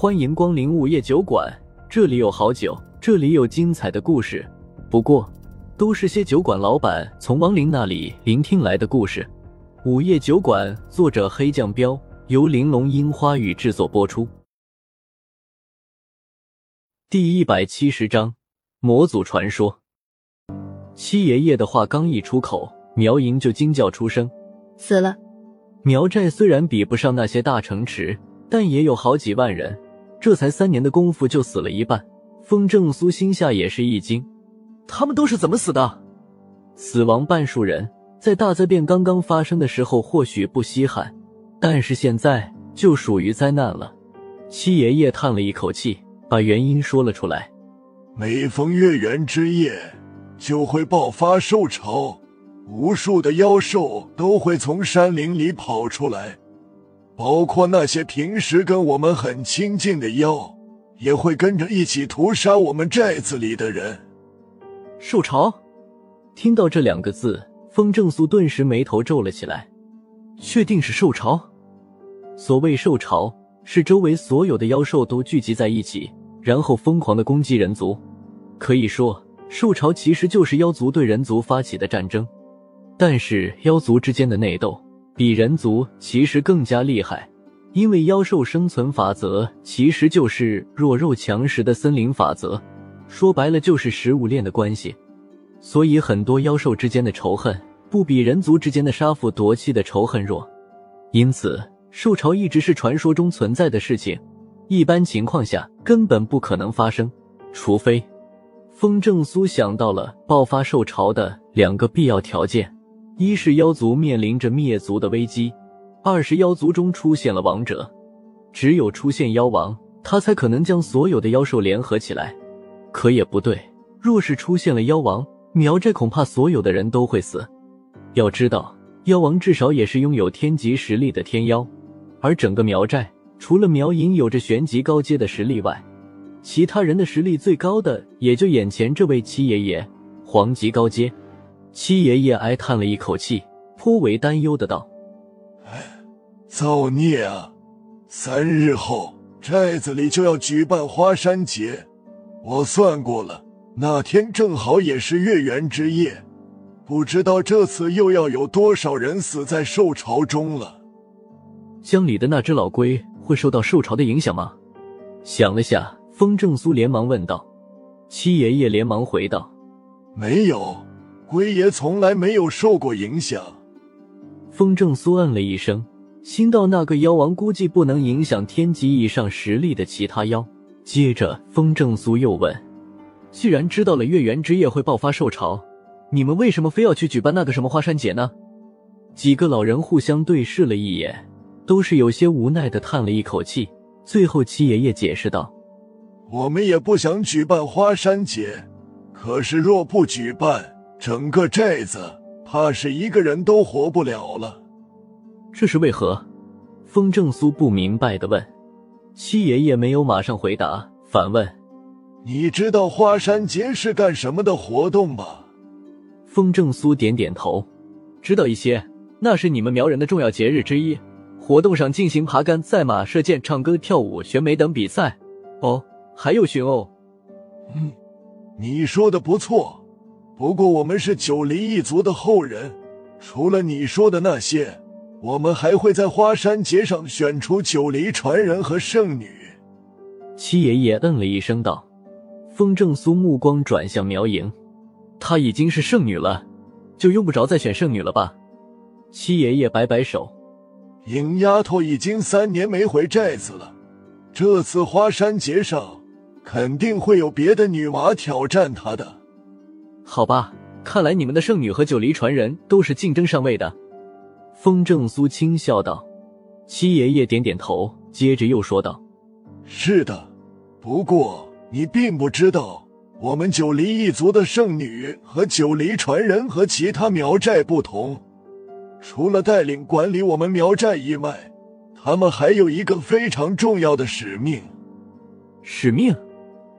欢迎光临午夜酒馆，这里有好酒，这里有精彩的故事。不过，都是些酒馆老板从亡灵那里聆听来的故事。午夜酒馆，作者黑酱标，由玲珑樱花雨制作播出。第一百七十章魔祖传说。七爷爷的话刚一出口，苗营就惊叫出声：“死了！”苗寨虽然比不上那些大城池，但也有好几万人。这才三年的功夫就死了一半，风正苏心下也是一惊。他们都是怎么死的？死亡半数人在大灾变刚刚发生的时候或许不稀罕，但是现在就属于灾难了。七爷爷叹了一口气，把原因说了出来：每逢月圆之夜，就会爆发兽潮，无数的妖兽都会从山林里跑出来。包括那些平时跟我们很亲近的妖，也会跟着一起屠杀我们寨子里的人。兽潮，听到这两个字，风正苏顿时眉头皱了起来。确定是兽潮？所谓兽潮，是周围所有的妖兽都聚集在一起，然后疯狂的攻击人族。可以说，兽潮其实就是妖族对人族发起的战争。但是妖族之间的内斗。比人族其实更加厉害，因为妖兽生存法则其实就是弱肉强食的森林法则，说白了就是食物链的关系。所以很多妖兽之间的仇恨不比人族之间的杀父夺妻的仇恨弱，因此兽潮一直是传说中存在的事情，一般情况下根本不可能发生，除非风正苏想到了爆发兽潮的两个必要条件。一是妖族面临着灭族的危机，二是妖族中出现了王者。只有出现妖王，他才可能将所有的妖兽联合起来。可也不对，若是出现了妖王，苗寨恐怕所有的人都会死。要知道，妖王至少也是拥有天级实力的天妖，而整个苗寨除了苗营有着玄级高阶的实力外，其他人的实力最高的也就眼前这位七爷爷，黄级高阶。七爷爷哀叹了一口气，颇为担忧的道：“哎，造孽啊！三日后寨子里就要举办花山节，我算过了，那天正好也是月圆之夜，不知道这次又要有多少人死在兽潮中了。江里的那只老龟会受到兽潮的影响吗？”想了下，风正苏连忙问道。七爷爷连忙回道：“没有。”龟爷从来没有受过影响。风正苏嗯了一声，心道那个妖王估计不能影响天级以上实力的其他妖。接着，风正苏又问：“既然知道了月圆之夜会爆发兽潮，你们为什么非要去举办那个什么花山节呢？”几个老人互相对视了一眼，都是有些无奈的叹了一口气。最后，七爷爷解释道：“我们也不想举办花山节，可是若不举办……”整个寨子怕是一个人都活不了了，这是为何？风正苏不明白的问。七爷爷没有马上回答，反问：“你知道花山节是干什么的活动吗？”风正苏点点头，知道一些。那是你们苗人的重要节日之一，活动上进行爬杆、赛马、射箭、唱歌、跳舞、选美等比赛。哦，还有寻偶。嗯，你说的不错。不过我们是九黎一族的后人，除了你说的那些，我们还会在花山节上选出九黎传人和圣女。七爷爷嗯了一声道：“风正苏目光转向苗莹，她已经是圣女了，就用不着再选圣女了吧？”七爷爷摆摆手：“莹丫头已经三年没回寨子了，这次花山节上肯定会有别的女娃挑战她的。”好吧，看来你们的圣女和九黎传人都是竞争上位的。风正苏轻笑道。七爷爷点点头，接着又说道：“是的，不过你并不知道，我们九黎一族的圣女和九黎传人和其他苗寨不同，除了带领管理我们苗寨以外，他们还有一个非常重要的使命。使命？”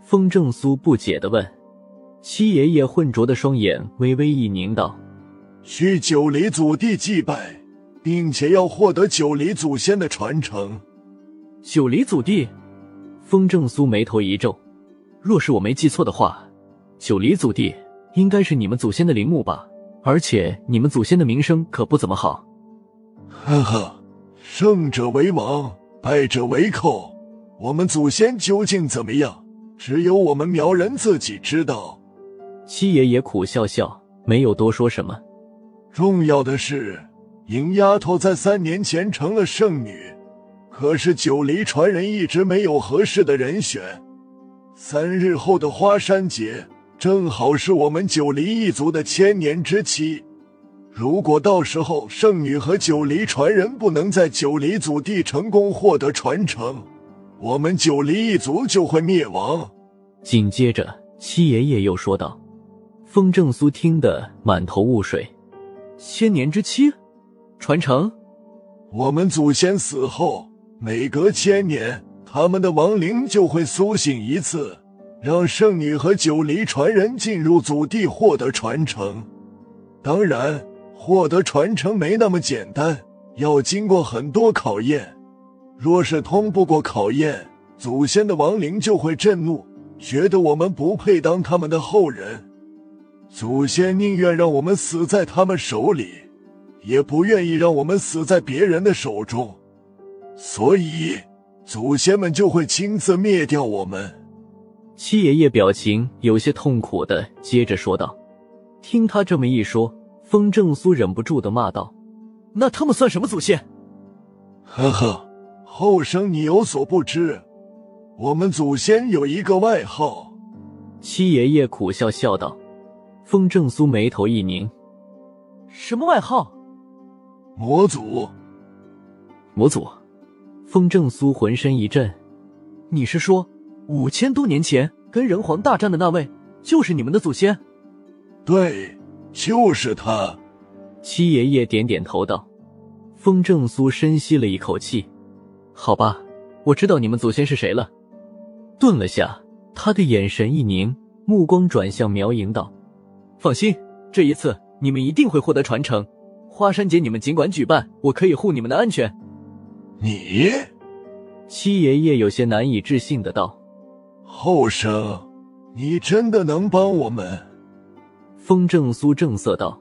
风正苏不解的问。七爷爷浑浊的双眼微微一凝，道：“去九黎祖地祭拜，并且要获得九黎祖先的传承。”九黎祖地，风正苏眉头一皱，若是我没记错的话，九黎祖地应该是你们祖先的陵墓吧？而且你们祖先的名声可不怎么好。呵呵，胜者为王，败者为寇。我们祖先究竟怎么样，只有我们苗人自己知道。七爷爷苦笑笑，没有多说什么。重要的是，银丫头在三年前成了圣女，可是九黎传人一直没有合适的人选。三日后的花山节。正好是我们九黎一族的千年之期，如果到时候圣女和九黎传人不能在九黎祖地成功获得传承，我们九黎一族就会灭亡。紧接着，七爷爷又说道：“风正苏听得满头雾水，千年之期，传承？我们祖先死后，每隔千年，他们的亡灵就会苏醒一次。”让圣女和九黎传人进入祖地获得传承，当然，获得传承没那么简单，要经过很多考验。若是通不过考验，祖先的亡灵就会震怒，觉得我们不配当他们的后人。祖先宁愿让我们死在他们手里，也不愿意让我们死在别人的手中，所以祖先们就会亲自灭掉我们。七爷爷表情有些痛苦的接着说道：“听他这么一说，风正苏忍不住的骂道：‘那他们算什么祖先？’呵呵，后生你有所不知，我们祖先有一个外号。”七爷爷苦笑笑道。风正苏眉头一拧：“什么外号？”“魔祖。”“魔祖。”风正苏浑身一震：“你是说？”五千多年前跟人皇大战的那位，就是你们的祖先。对，就是他。七爷爷点点头道。风正苏深吸了一口气，好吧，我知道你们祖先是谁了。顿了下，他的眼神一凝，目光转向苗莹道：“放心，这一次你们一定会获得传承。花山节你们尽管举办，我可以护你们的安全。”你，七爷爷有些难以置信的道。后生，你真的能帮我们？风正苏正色道：“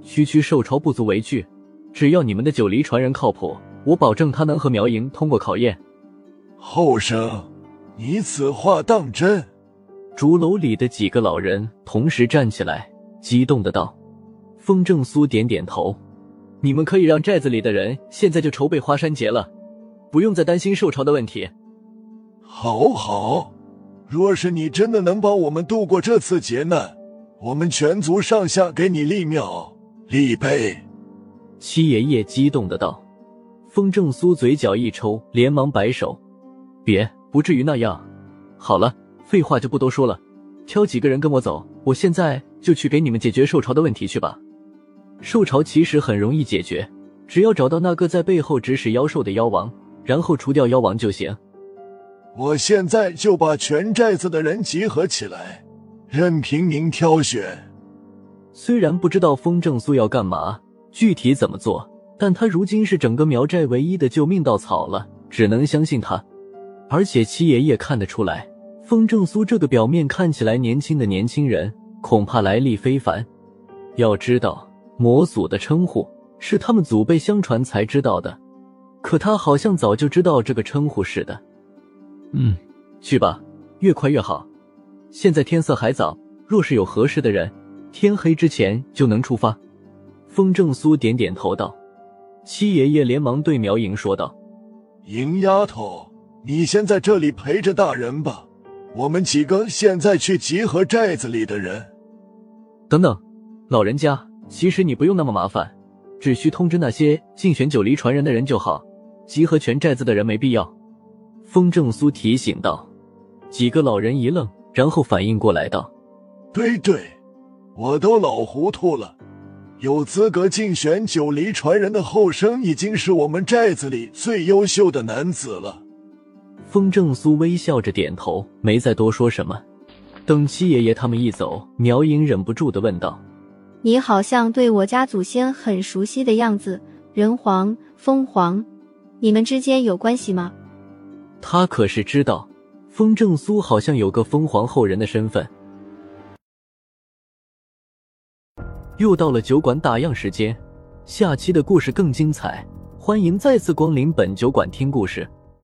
区区受潮不足为惧，只要你们的九黎传人靠谱，我保证他能和苗莹通过考验。”后生，你此话当真？竹楼里的几个老人同时站起来，激动的道：“风正苏点点头，你们可以让寨子里的人现在就筹备花山节了，不用再担心受潮的问题。”好好。若是你真的能帮我们度过这次劫难，我们全族上下给你立庙立碑。七爷爷激动的道。风正苏嘴角一抽，连忙摆手：“别，不至于那样。好了，废话就不多说了，挑几个人跟我走，我现在就去给你们解决受潮的问题去吧。受潮其实很容易解决，只要找到那个在背后指使妖兽的妖王，然后除掉妖王就行。”我现在就把全寨子的人集合起来，任凭您挑选。虽然不知道风正苏要干嘛，具体怎么做，但他如今是整个苗寨唯一的救命稻草了，只能相信他。而且七爷爷看得出来，风正苏这个表面看起来年轻的年轻人，恐怕来历非凡。要知道，魔祖的称呼是他们祖辈相传才知道的，可他好像早就知道这个称呼似的。嗯，去吧，越快越好。现在天色还早，若是有合适的人，天黑之前就能出发。风正苏点点头道。七爷爷连忙对苗莹说道：“莹丫头，你先在这里陪着大人吧，我们几个现在去集合寨子里的人。”等等，老人家，其实你不用那么麻烦，只需通知那些竞选九黎传人的人就好，集合全寨子的人没必要。风正苏提醒道：“几个老人一愣，然后反应过来道：‘对对，我都老糊涂了。有资格竞选九黎传人的后生，已经是我们寨子里最优秀的男子了。’”风正苏微笑着点头，没再多说什么。等七爷爷他们一走，苗颖忍不住的问道：“你好像对我家祖先很熟悉的样子，人皇、凤凰，你们之间有关系吗？”他可是知道，风正苏好像有个封皇后人的身份。又到了酒馆打烊时间，下期的故事更精彩，欢迎再次光临本酒馆听故事。